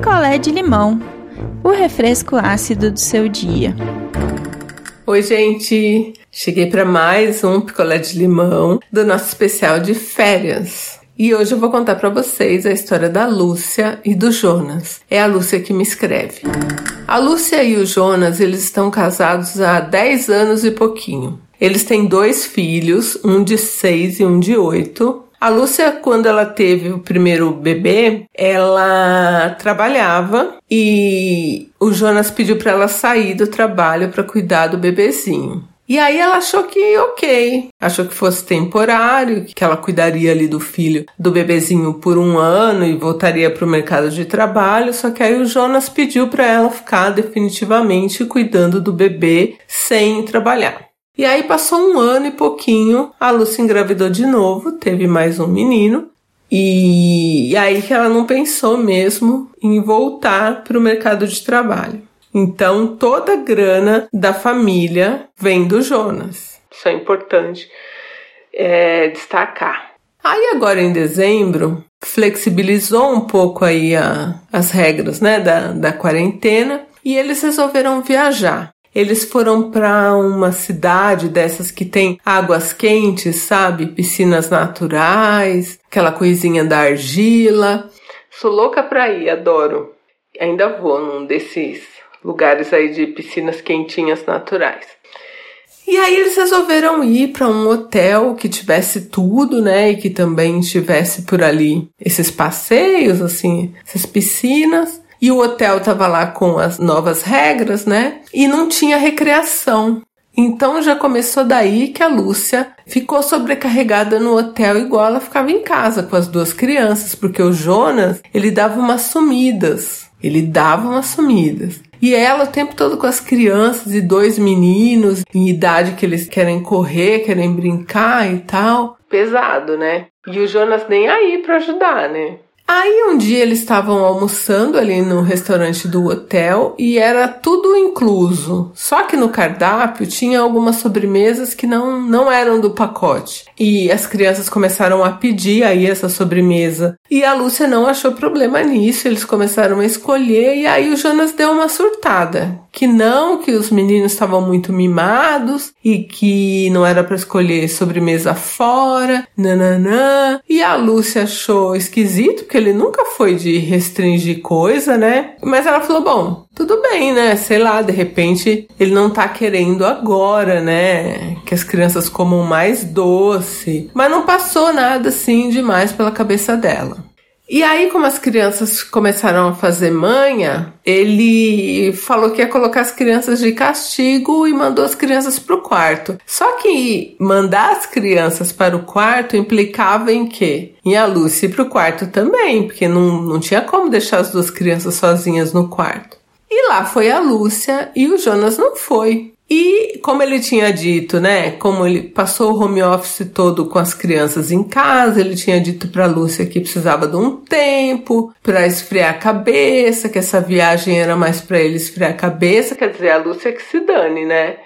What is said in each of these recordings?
picolé de limão, o refresco ácido do seu dia. Oi, gente! Cheguei para mais um picolé de limão do nosso especial de férias. E hoje eu vou contar para vocês a história da Lúcia e do Jonas. É a Lúcia que me escreve. A Lúcia e o Jonas, eles estão casados há 10 anos e pouquinho. Eles têm dois filhos, um de 6 e um de 8. A Lúcia, quando ela teve o primeiro bebê, ela trabalhava e o Jonas pediu para ela sair do trabalho para cuidar do bebezinho. E aí ela achou que ok, achou que fosse temporário, que ela cuidaria ali do filho, do bebezinho por um ano e voltaria para o mercado de trabalho. Só que aí o Jonas pediu para ela ficar definitivamente cuidando do bebê sem trabalhar. E aí passou um ano e pouquinho, a Lúcia engravidou de novo, teve mais um menino. E, e aí que ela não pensou mesmo em voltar para o mercado de trabalho. Então toda a grana da família vem do Jonas. Isso é importante é, destacar. Aí agora em dezembro flexibilizou um pouco aí a, as regras né, da, da quarentena e eles resolveram viajar. Eles foram para uma cidade dessas que tem águas quentes, sabe? Piscinas naturais, aquela coisinha da argila. Sou louca pra ir, adoro. Ainda vou num desses lugares aí de piscinas quentinhas naturais. E aí eles resolveram ir para um hotel que tivesse tudo, né, e que também tivesse por ali esses passeios, assim, essas piscinas. E o hotel tava lá com as novas regras, né? E não tinha recreação. Então já começou daí que a Lúcia ficou sobrecarregada no hotel igual ela ficava em casa com as duas crianças, porque o Jonas, ele dava umas sumidas. Ele dava umas sumidas. E ela o tempo todo com as crianças e dois meninos em idade que eles querem correr, querem brincar e tal. Pesado, né? E o Jonas nem aí para ajudar, né? Aí um dia eles estavam almoçando ali no restaurante do hotel e era tudo incluso. Só que no cardápio tinha algumas sobremesas que não, não eram do pacote. E as crianças começaram a pedir aí essa sobremesa. E a Lúcia não achou problema nisso, eles começaram a escolher e aí o Jonas deu uma surtada. Que não, que os meninos estavam muito mimados e que não era para escolher sobremesa fora, nananã. E a Lúcia achou esquisito, porque ele nunca foi de restringir coisa, né? Mas ela falou: bom, tudo bem, né? Sei lá, de repente ele não tá querendo agora, né? Que as crianças comam mais doce. Mas não passou nada assim demais pela cabeça dela. E aí, como as crianças começaram a fazer manha, ele falou que ia colocar as crianças de castigo e mandou as crianças para o quarto. Só que mandar as crianças para o quarto implicava em quê? Em a Lucy para o quarto também, porque não, não tinha como deixar as duas crianças sozinhas no quarto. E lá foi a Lúcia e o Jonas não foi. E como ele tinha dito, né? Como ele passou o home office todo com as crianças em casa, ele tinha dito para Lúcia que precisava de um tempo para esfriar a cabeça, que essa viagem era mais para ele esfriar a cabeça. Quer dizer, a Lúcia que se dane, né?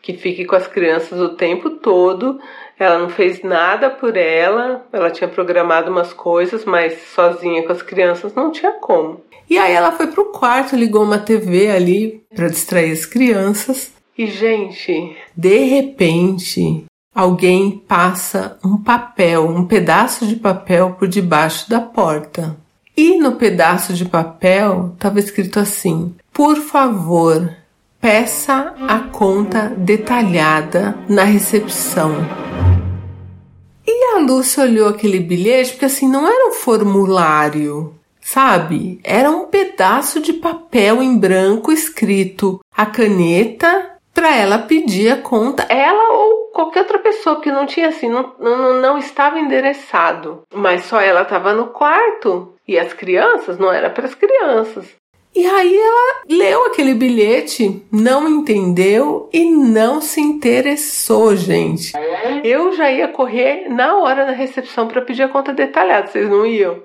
Que fique com as crianças o tempo todo. Ela não fez nada por ela, ela tinha programado umas coisas, mas sozinha com as crianças não tinha como. E aí ela foi pro quarto, ligou uma TV ali para distrair as crianças. E, gente, de repente, alguém passa um papel, um pedaço de papel por debaixo da porta. E no pedaço de papel estava escrito assim: Por favor, peça a conta detalhada na recepção. E a Lúcia olhou aquele bilhete, porque assim, não era um formulário, sabe? Era um pedaço de papel em branco escrito a caneta para ela pedir a conta, ela ou qualquer outra pessoa que não tinha assim, não, não, não estava endereçado, mas só ela estava no quarto e as crianças não era para as crianças. E aí ela leu aquele bilhete, não entendeu e não se interessou, gente. Eu já ia correr na hora da recepção para pedir a conta detalhada, vocês não iam?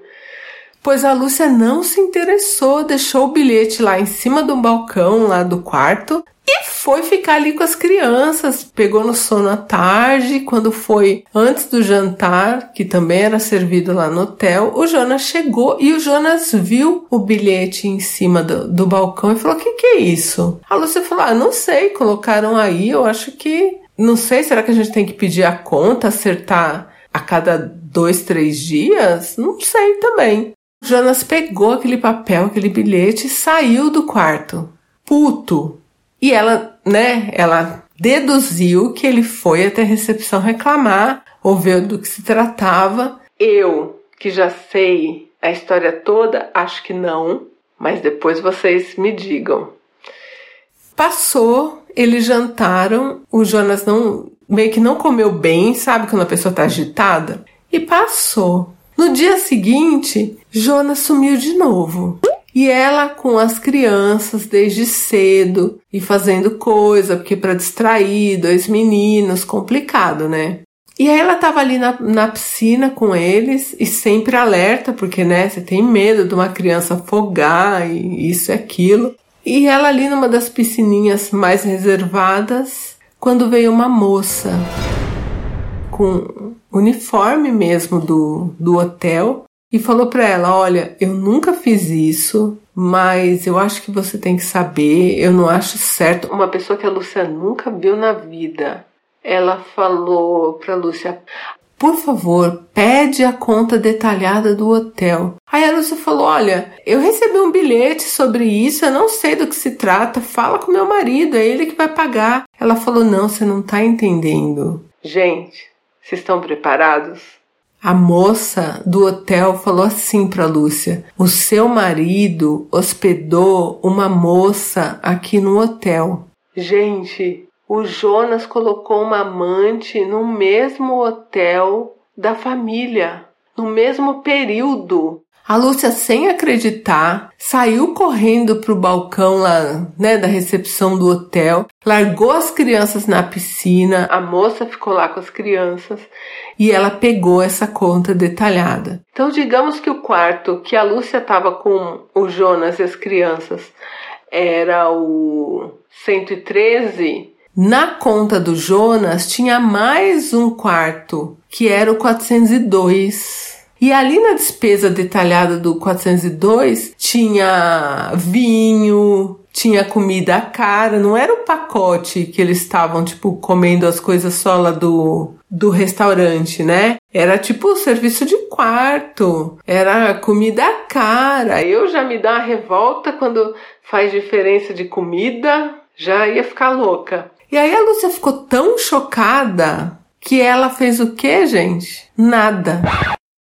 pois a Lúcia não se interessou, deixou o bilhete lá em cima do balcão lá do quarto e foi ficar ali com as crianças. Pegou no sono à tarde, quando foi antes do jantar, que também era servido lá no hotel, o Jonas chegou e o Jonas viu o bilhete em cima do, do balcão e falou: O que, que é isso? A Lúcia falou: Ah, não sei, colocaram aí, eu acho que. Não sei, será que a gente tem que pedir a conta, acertar a cada dois, três dias? Não sei também. O Jonas pegou aquele papel, aquele bilhete e saiu do quarto. Puto, e ela, né, ela deduziu que ele foi até a recepção reclamar, ouviu do que se tratava. Eu, que já sei a história toda, acho que não, mas depois vocês me digam. Passou, eles jantaram, o Jonas não meio que não comeu bem, sabe quando a pessoa tá agitada? E passou. No dia seguinte, Jonas sumiu de novo. E ela com as crianças desde cedo e fazendo coisa, porque para distrair dois meninos, complicado, né? E aí ela tava ali na, na piscina com eles e sempre alerta, porque né, você tem medo de uma criança afogar e isso e aquilo. E ela ali numa das piscininhas mais reservadas, quando veio uma moça com uniforme mesmo do, do hotel e falou para ela: Olha, eu nunca fiz isso, mas eu acho que você tem que saber, eu não acho certo. Uma pessoa que a Lúcia nunca viu na vida. Ela falou para Lúcia: por favor, pede a conta detalhada do hotel. Aí a Lúcia falou: Olha, eu recebi um bilhete sobre isso, eu não sei do que se trata, fala com meu marido, é ele que vai pagar. Ela falou: Não, você não tá entendendo. Gente, vocês estão preparados? A moça do hotel falou assim para Lúcia: O seu marido hospedou uma moça aqui no hotel. Gente, o Jonas colocou uma amante no mesmo hotel da família, no mesmo período. A Lúcia, sem acreditar, saiu correndo pro balcão lá, né, da recepção do hotel, largou as crianças na piscina, a moça ficou lá com as crianças e ela pegou essa conta detalhada. Então, digamos que o quarto que a Lúcia estava com o Jonas e as crianças era o 113. Na conta do Jonas tinha mais um quarto, que era o 402. E ali na despesa detalhada do 402 tinha vinho, tinha comida cara, não era o pacote que eles estavam tipo comendo as coisas só lá do do restaurante, né? Era tipo serviço de quarto, era comida cara. Eu já me dá uma revolta quando faz diferença de comida, já ia ficar louca. E aí a Lúcia ficou tão chocada que ela fez o que, gente? Nada.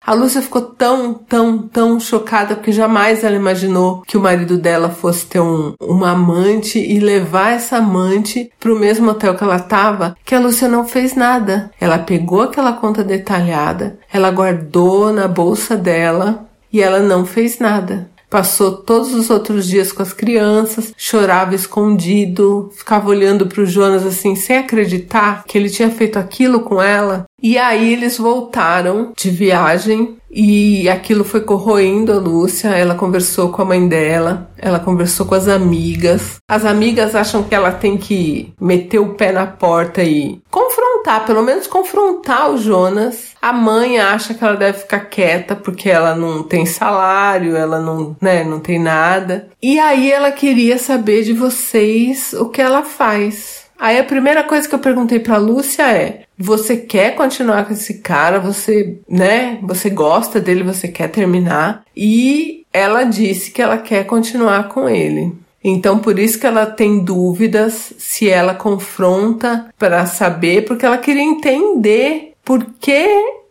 A Lúcia ficou tão, tão, tão chocada porque jamais ela imaginou que o marido dela fosse ter um, uma amante e levar essa amante para o mesmo hotel que ela estava, que a Lúcia não fez nada. Ela pegou aquela conta detalhada, ela guardou na bolsa dela e ela não fez nada. Passou todos os outros dias com as crianças, chorava escondido, ficava olhando para o Jonas assim, sem acreditar que ele tinha feito aquilo com ela. E aí eles voltaram de viagem e aquilo foi corroendo a Lúcia. Ela conversou com a mãe dela, ela conversou com as amigas. As amigas acham que ela tem que meter o pé na porta e confrontar, pelo menos confrontar o Jonas. A mãe acha que ela deve ficar quieta porque ela não tem salário, ela não, né, não tem nada. E aí ela queria saber de vocês o que ela faz. Aí a primeira coisa que eu perguntei pra Lúcia é: você quer continuar com esse cara? Você, né? Você gosta dele, você quer terminar? E ela disse que ela quer continuar com ele. Então, por isso que ela tem dúvidas se ela confronta para saber, porque ela queria entender por que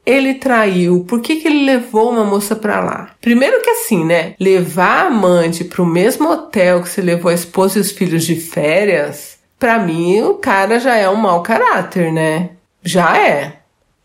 ele traiu, por que, que ele levou uma moça para lá. Primeiro que assim, né? Levar a amante para o mesmo hotel que você levou a esposa e os filhos de férias, para mim o cara já é um mau caráter, né? Já é.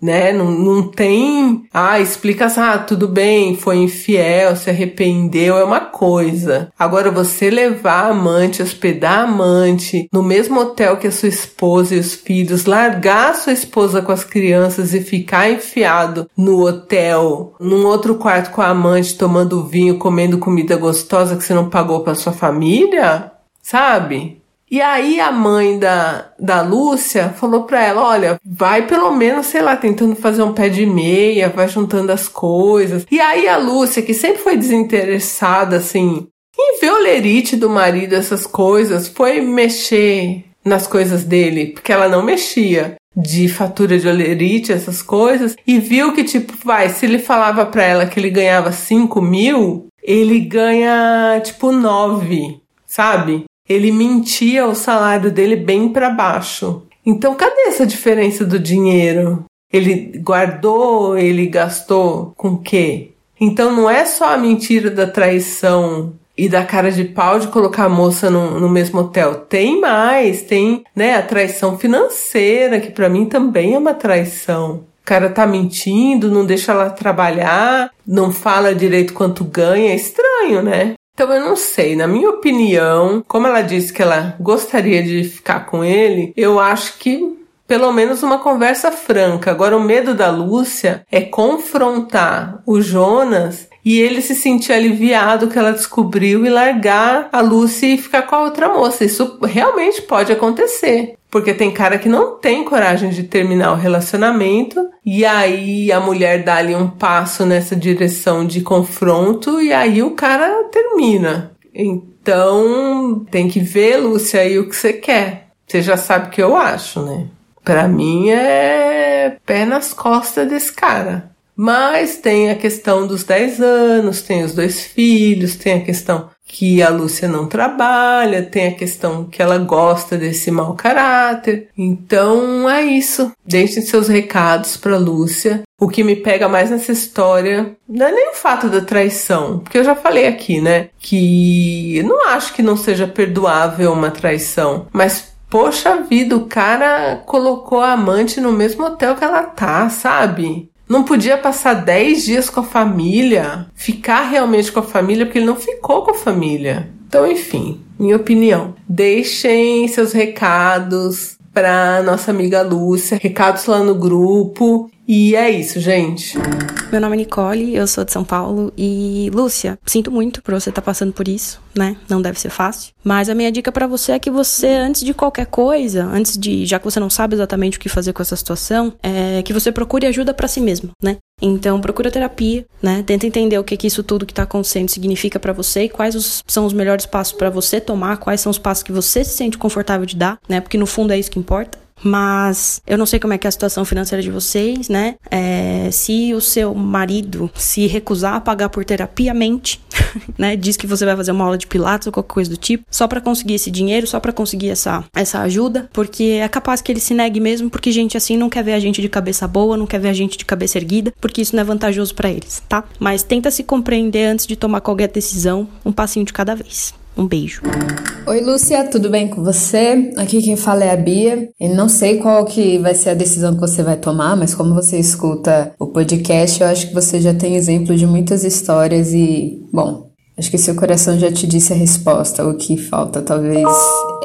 né? Não, não tem, ah, explica ah, tudo bem, foi infiel, se arrependeu, é uma coisa. Agora você levar a amante, hospedar a amante no mesmo hotel que a sua esposa e os filhos, largar a sua esposa com as crianças e ficar enfiado no hotel, num outro quarto com a amante, tomando vinho, comendo comida gostosa que você não pagou para sua família, sabe? E aí a mãe da, da Lúcia falou pra ela, olha, vai pelo menos, sei lá, tentando fazer um pé de meia, vai juntando as coisas. E aí a Lúcia, que sempre foi desinteressada, assim, em ver o lerite do marido, essas coisas, foi mexer nas coisas dele, porque ela não mexia de fatura de olerite, essas coisas, e viu que, tipo, vai, se ele falava pra ela que ele ganhava 5 mil, ele ganha, tipo, 9, sabe? Ele mentia o salário dele bem para baixo. Então, cadê essa diferença do dinheiro? Ele guardou, ele gastou com quê? Então, não é só a mentira da traição e da cara de pau de colocar a moça no, no mesmo hotel. Tem mais, tem né, a traição financeira, que para mim também é uma traição. O cara tá mentindo, não deixa ela trabalhar, não fala direito quanto ganha. É estranho, né? Então eu não sei, na minha opinião, como ela disse que ela gostaria de ficar com ele, eu acho que pelo menos uma conversa franca. Agora o medo da Lúcia é confrontar o Jonas e ele se sentir aliviado que ela descobriu e largar a Lúcia e ficar com a outra moça. Isso realmente pode acontecer. Porque tem cara que não tem coragem de terminar o relacionamento e aí a mulher dá ali um passo nessa direção de confronto e aí o cara termina. Então tem que ver, Lúcia, aí o que você quer. Você já sabe o que eu acho, né? Pra mim é pé nas costas desse cara. Mas tem a questão dos 10 anos, tem os dois filhos, tem a questão que a Lúcia não trabalha, tem a questão que ela gosta desse mau caráter. Então é isso. Deixem seus recados para Lúcia. O que me pega mais nessa história não é nem o fato da traição, porque eu já falei aqui, né, que não acho que não seja perdoável uma traição, mas poxa vida, o cara colocou a amante no mesmo hotel que ela tá, sabe? Não podia passar 10 dias com a família, ficar realmente com a família, porque ele não ficou com a família. Então, enfim, minha opinião. Deixem seus recados para nossa amiga Lúcia, recados lá no grupo. E é isso, gente. Meu nome é Nicole, eu sou de São Paulo e Lúcia, sinto muito por você estar tá passando por isso, né? Não deve ser fácil. Mas a minha dica para você é que você, antes de qualquer coisa, antes de, já que você não sabe exatamente o que fazer com essa situação, é que você procure ajuda para si mesmo, né? Então procura terapia, né? Tenta entender o que que isso tudo que tá acontecendo significa para você e quais os, são os melhores passos para você tomar, quais são os passos que você se sente confortável de dar, né? Porque no fundo é isso que importa. Mas eu não sei como é que é a situação financeira de vocês, né? É, se o seu marido se recusar a pagar por terapia, mente, né? Diz que você vai fazer uma aula de pilates ou qualquer coisa do tipo, só para conseguir esse dinheiro, só para conseguir essa, essa ajuda, porque é capaz que ele se negue mesmo, porque gente assim não quer ver a gente de cabeça boa, não quer ver a gente de cabeça erguida, porque isso não é vantajoso para eles, tá? Mas tenta se compreender antes de tomar qualquer decisão, um passinho de cada vez. Um beijo. Oi, Lúcia, tudo bem com você? Aqui quem fala é a Bia. Eu não sei qual que vai ser a decisão que você vai tomar, mas como você escuta o podcast, eu acho que você já tem exemplo de muitas histórias e, bom, Acho que seu coração já te disse a resposta. O que falta, talvez,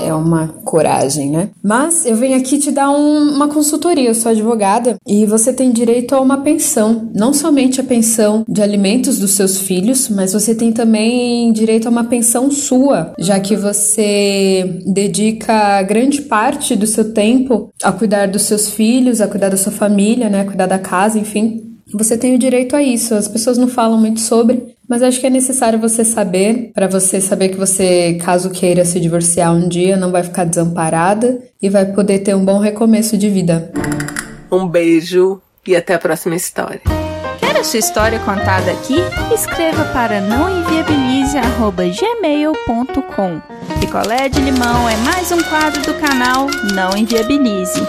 é uma coragem, né? Mas eu venho aqui te dar um, uma consultoria. Eu sou advogada e você tem direito a uma pensão. Não somente a pensão de alimentos dos seus filhos, mas você tem também direito a uma pensão sua, já que você dedica grande parte do seu tempo a cuidar dos seus filhos, a cuidar da sua família, né? A cuidar da casa, enfim. Você tem o direito a isso. As pessoas não falam muito sobre, mas acho que é necessário você saber, para você saber que você, caso queira se divorciar um dia, não vai ficar desamparada e vai poder ter um bom recomeço de vida. Um beijo e até a próxima história. Quer a sua história contada aqui? Escreva para nãoenviabilize@gmail.com. Picolé de limão é mais um quadro do canal Não Enviabilize.